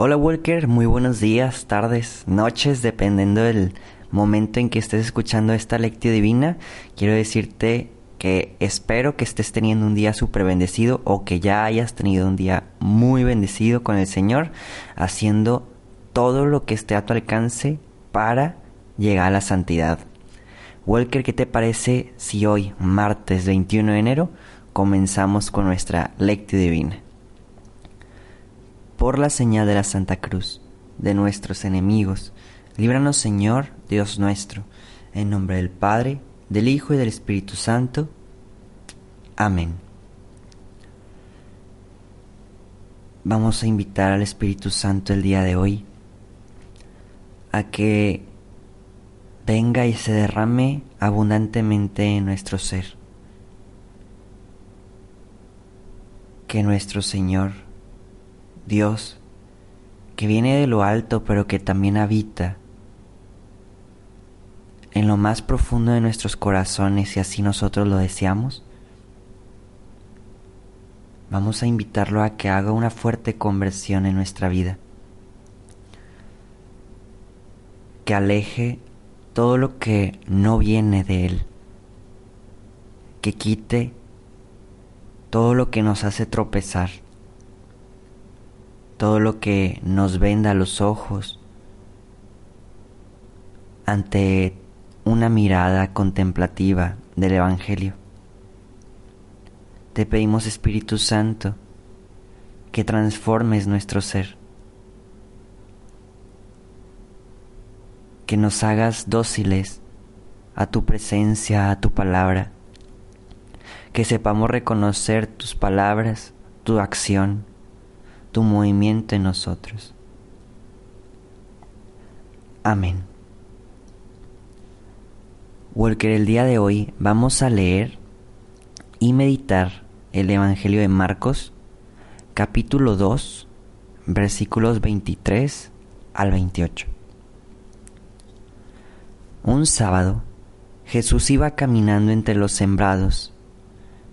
Hola Walker, muy buenos días, tardes, noches, dependiendo del momento en que estés escuchando esta lectio divina. Quiero decirte que espero que estés teniendo un día súper bendecido o que ya hayas tenido un día muy bendecido con el Señor, haciendo todo lo que esté a tu alcance para llegar a la santidad. Walker, ¿qué te parece si hoy, martes 21 de enero, comenzamos con nuestra lectio divina? Por la señal de la Santa Cruz, de nuestros enemigos. Líbranos, Señor, Dios nuestro, en nombre del Padre, del Hijo y del Espíritu Santo. Amén. Vamos a invitar al Espíritu Santo el día de hoy a que venga y se derrame abundantemente en nuestro ser. Que nuestro Señor Dios, que viene de lo alto pero que también habita en lo más profundo de nuestros corazones y así nosotros lo deseamos, vamos a invitarlo a que haga una fuerte conversión en nuestra vida, que aleje todo lo que no viene de Él, que quite todo lo que nos hace tropezar todo lo que nos venda los ojos ante una mirada contemplativa del Evangelio. Te pedimos Espíritu Santo que transformes nuestro ser, que nos hagas dóciles a tu presencia, a tu palabra, que sepamos reconocer tus palabras, tu acción, tu movimiento en nosotros. Amén. Walker, el día de hoy vamos a leer y meditar el Evangelio de Marcos, capítulo 2, versículos 23 al 28. Un sábado, Jesús iba caminando entre los sembrados,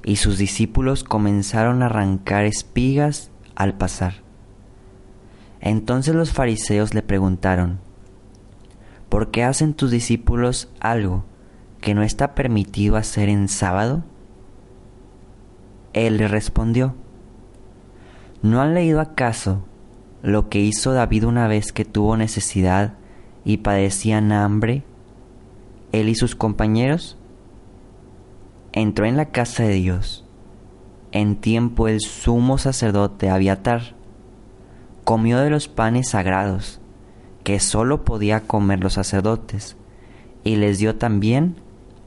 y sus discípulos comenzaron a arrancar espigas al pasar. Entonces los fariseos le preguntaron, ¿por qué hacen tus discípulos algo que no está permitido hacer en sábado? Él le respondió, ¿no han leído acaso lo que hizo David una vez que tuvo necesidad y padecían hambre, él y sus compañeros? Entró en la casa de Dios en tiempo el sumo sacerdote Abiatar comió de los panes sagrados que sólo podía comer los sacerdotes y les dio también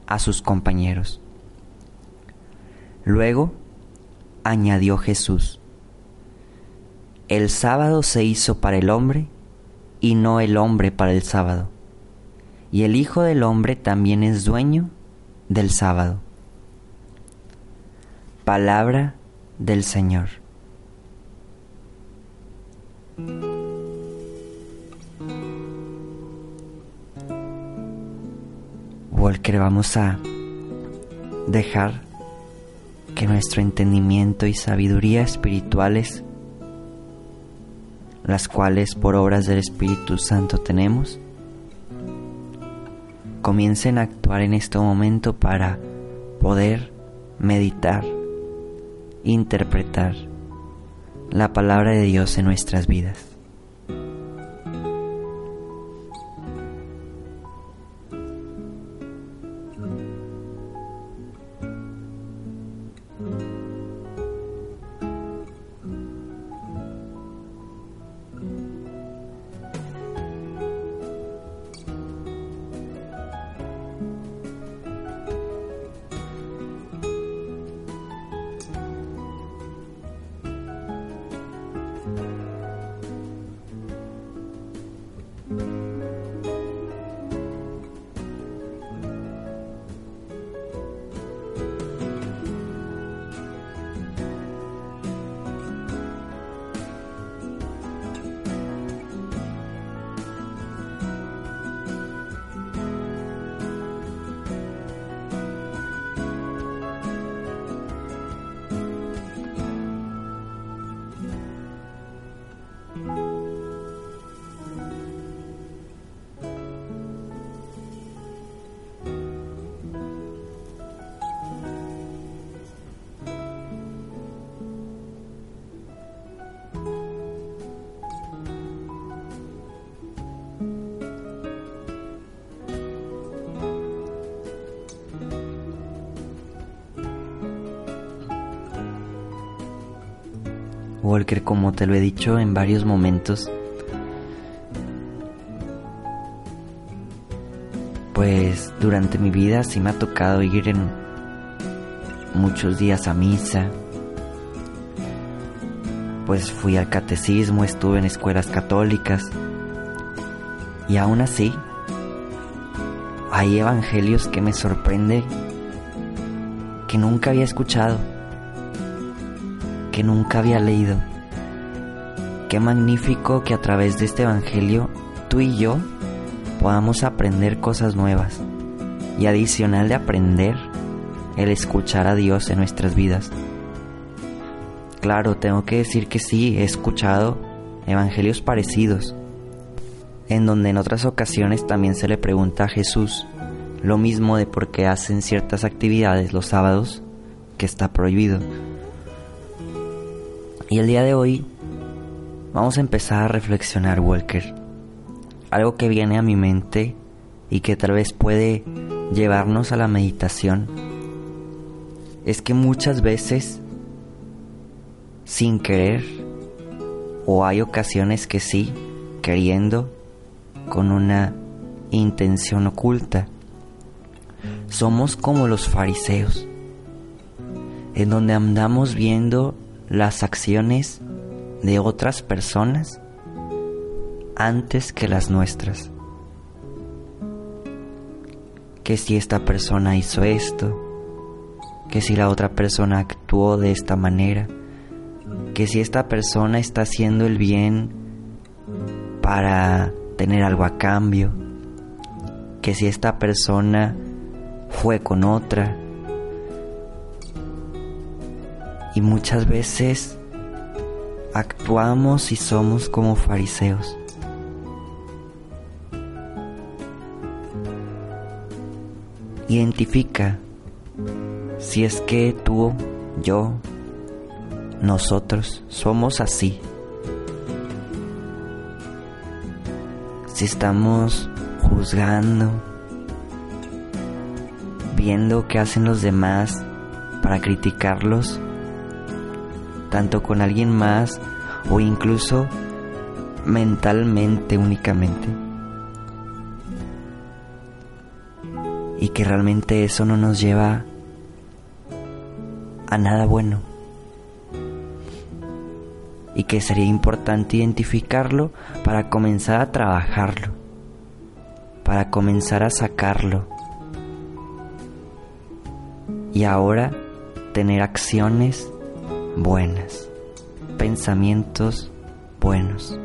a sus compañeros. Luego añadió Jesús, el sábado se hizo para el hombre y no el hombre para el sábado, y el Hijo del Hombre también es dueño del sábado. Palabra del Señor. Walker, vamos a dejar que nuestro entendimiento y sabiduría espirituales, las cuales por obras del Espíritu Santo tenemos, comiencen a actuar en este momento para poder meditar interpretar la palabra de Dios en nuestras vidas. Walker, como te lo he dicho en varios momentos, pues durante mi vida sí me ha tocado ir en muchos días a misa, pues fui al catecismo, estuve en escuelas católicas. Y aún así hay evangelios que me sorprende que nunca había escuchado que nunca había leído. Qué magnífico que a través de este Evangelio tú y yo podamos aprender cosas nuevas y adicional de aprender el escuchar a Dios en nuestras vidas. Claro, tengo que decir que sí, he escuchado evangelios parecidos, en donde en otras ocasiones también se le pregunta a Jesús lo mismo de por qué hacen ciertas actividades los sábados que está prohibido. Y el día de hoy vamos a empezar a reflexionar, Walker. Algo que viene a mi mente y que tal vez puede llevarnos a la meditación es que muchas veces, sin querer, o hay ocasiones que sí, queriendo, con una intención oculta, somos como los fariseos, en donde andamos viendo las acciones de otras personas antes que las nuestras. Que si esta persona hizo esto, que si la otra persona actuó de esta manera, que si esta persona está haciendo el bien para tener algo a cambio, que si esta persona fue con otra, y muchas veces actuamos y somos como fariseos. Identifica si es que tú, yo, nosotros somos así. Si estamos juzgando, viendo qué hacen los demás para criticarlos, tanto con alguien más o incluso mentalmente únicamente. Y que realmente eso no nos lleva a nada bueno. Y que sería importante identificarlo para comenzar a trabajarlo, para comenzar a sacarlo. Y ahora tener acciones buenas, pensamientos buenos.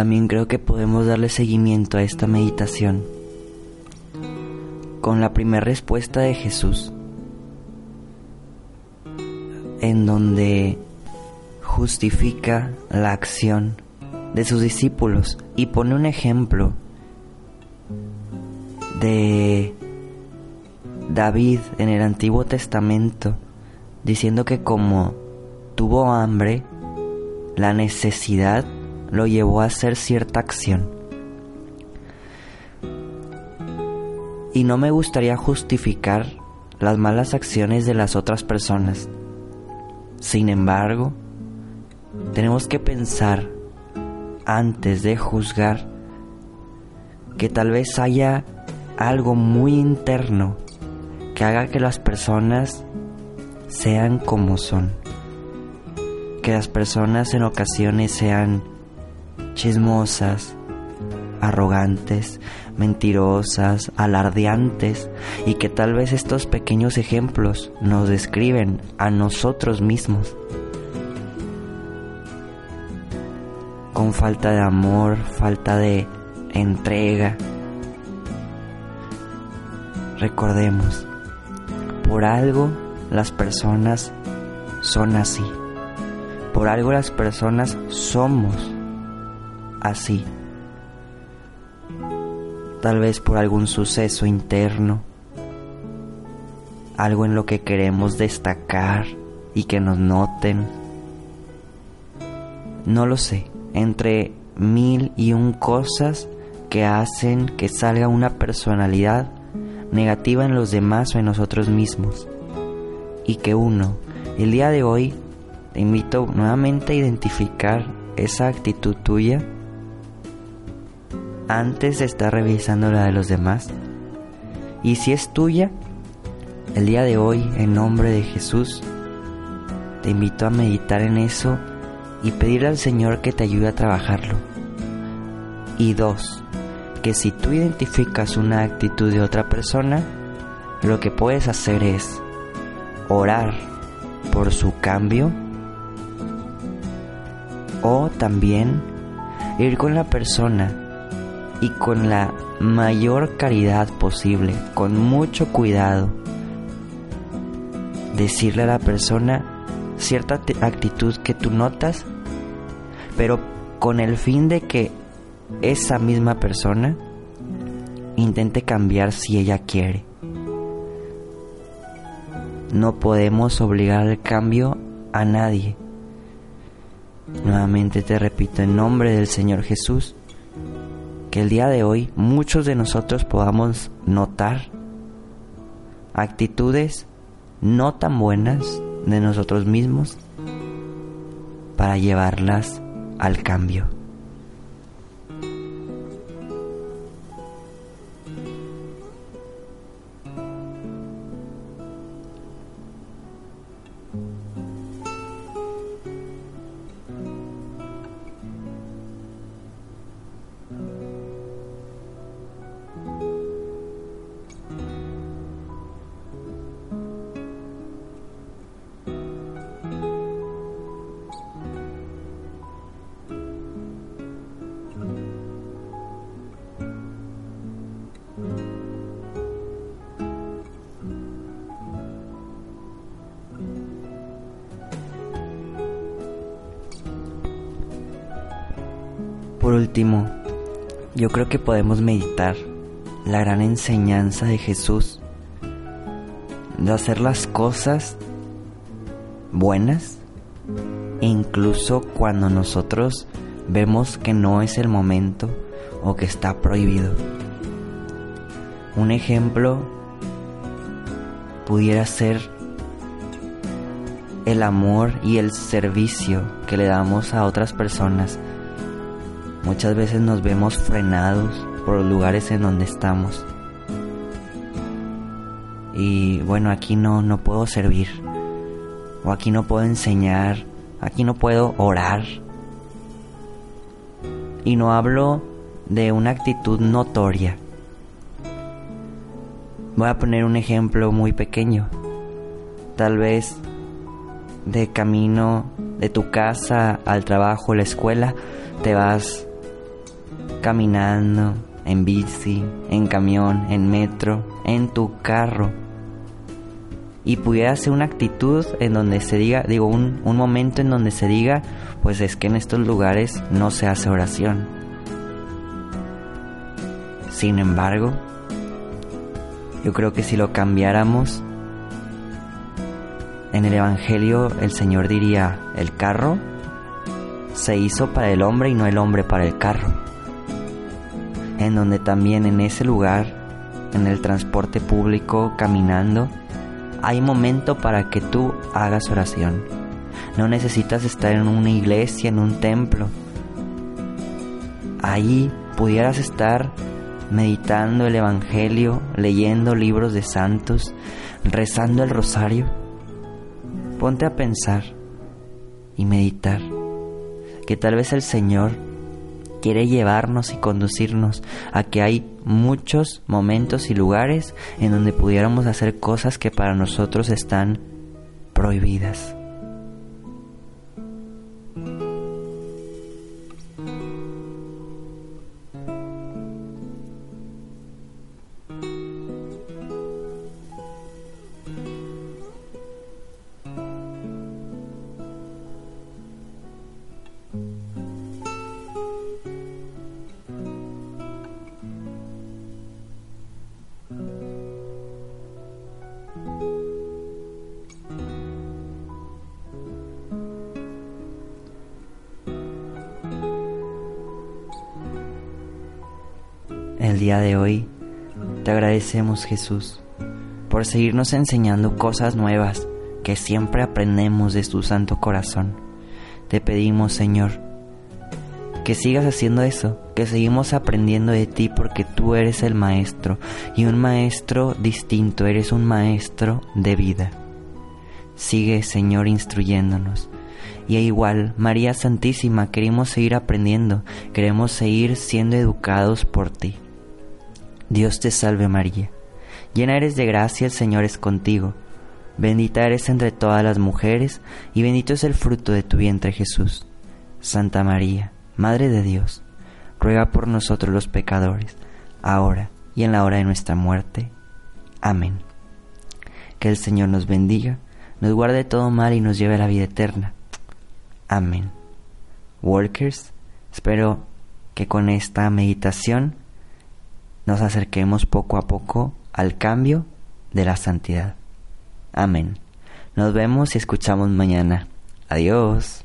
También creo que podemos darle seguimiento a esta meditación. Con la primera respuesta de Jesús, en donde justifica la acción de sus discípulos y pone un ejemplo de David en el Antiguo Testamento diciendo que como tuvo hambre, la necesidad lo llevó a hacer cierta acción. Y no me gustaría justificar las malas acciones de las otras personas. Sin embargo, tenemos que pensar antes de juzgar que tal vez haya algo muy interno que haga que las personas sean como son. Que las personas en ocasiones sean chismosas, arrogantes, mentirosas, alardeantes y que tal vez estos pequeños ejemplos nos describen a nosotros mismos. Con falta de amor, falta de entrega. Recordemos, por algo las personas son así. Por algo las personas somos así. Tal vez por algún suceso interno, algo en lo que queremos destacar y que nos noten. No lo sé, entre mil y un cosas que hacen que salga una personalidad negativa en los demás o en nosotros mismos. Y que uno, el día de hoy, te invito nuevamente a identificar esa actitud tuya antes de estar revisando la de los demás. Y si es tuya, el día de hoy, en nombre de Jesús, te invito a meditar en eso y pedirle al Señor que te ayude a trabajarlo. Y dos, que si tú identificas una actitud de otra persona, lo que puedes hacer es orar por su cambio o también ir con la persona y con la mayor caridad posible, con mucho cuidado, decirle a la persona cierta actitud que tú notas, pero con el fin de que esa misma persona intente cambiar si ella quiere. No podemos obligar al cambio a nadie. Nuevamente te repito en nombre del Señor Jesús, que el día de hoy muchos de nosotros podamos notar actitudes no tan buenas de nosotros mismos para llevarlas al cambio. Por último, yo creo que podemos meditar la gran enseñanza de Jesús de hacer las cosas buenas incluso cuando nosotros vemos que no es el momento o que está prohibido. Un ejemplo pudiera ser el amor y el servicio que le damos a otras personas Muchas veces nos vemos frenados por los lugares en donde estamos. Y bueno, aquí no, no puedo servir. O aquí no puedo enseñar. Aquí no puedo orar. Y no hablo de una actitud notoria. Voy a poner un ejemplo muy pequeño. Tal vez de camino de tu casa al trabajo, la escuela, te vas caminando, en bici, en camión, en metro, en tu carro. Y pudiera ser una actitud en donde se diga, digo, un, un momento en donde se diga, pues es que en estos lugares no se hace oración. Sin embargo, Yo creo que si lo cambiáramos, en el Evangelio el Señor diría, el carro se hizo para el hombre y no el hombre para el carro. En donde también en ese lugar, en el transporte público, caminando, hay momento para que tú hagas oración. No necesitas estar en una iglesia, en un templo. Ahí pudieras estar meditando el Evangelio, leyendo libros de santos, rezando el rosario. Ponte a pensar y meditar que tal vez el Señor quiere llevarnos y conducirnos a que hay muchos momentos y lugares en donde pudiéramos hacer cosas que para nosotros están prohibidas. El día de hoy te agradecemos Jesús por seguirnos enseñando cosas nuevas que siempre aprendemos de tu santo corazón. Te pedimos Señor que sigas haciendo eso, que seguimos aprendiendo de ti porque tú eres el maestro y un maestro distinto, eres un maestro de vida. Sigue Señor instruyéndonos. Y igual, María Santísima, queremos seguir aprendiendo, queremos seguir siendo educados por ti. Dios te salve María, llena eres de gracia, el Señor es contigo, bendita eres entre todas las mujeres, y bendito es el fruto de tu vientre Jesús. Santa María, Madre de Dios, ruega por nosotros los pecadores, ahora y en la hora de nuestra muerte. Amén. Que el Señor nos bendiga, nos guarde todo mal y nos lleve a la vida eterna. Amén. Workers, espero que con esta meditación nos acerquemos poco a poco al cambio de la santidad. Amén. Nos vemos y escuchamos mañana. Adiós.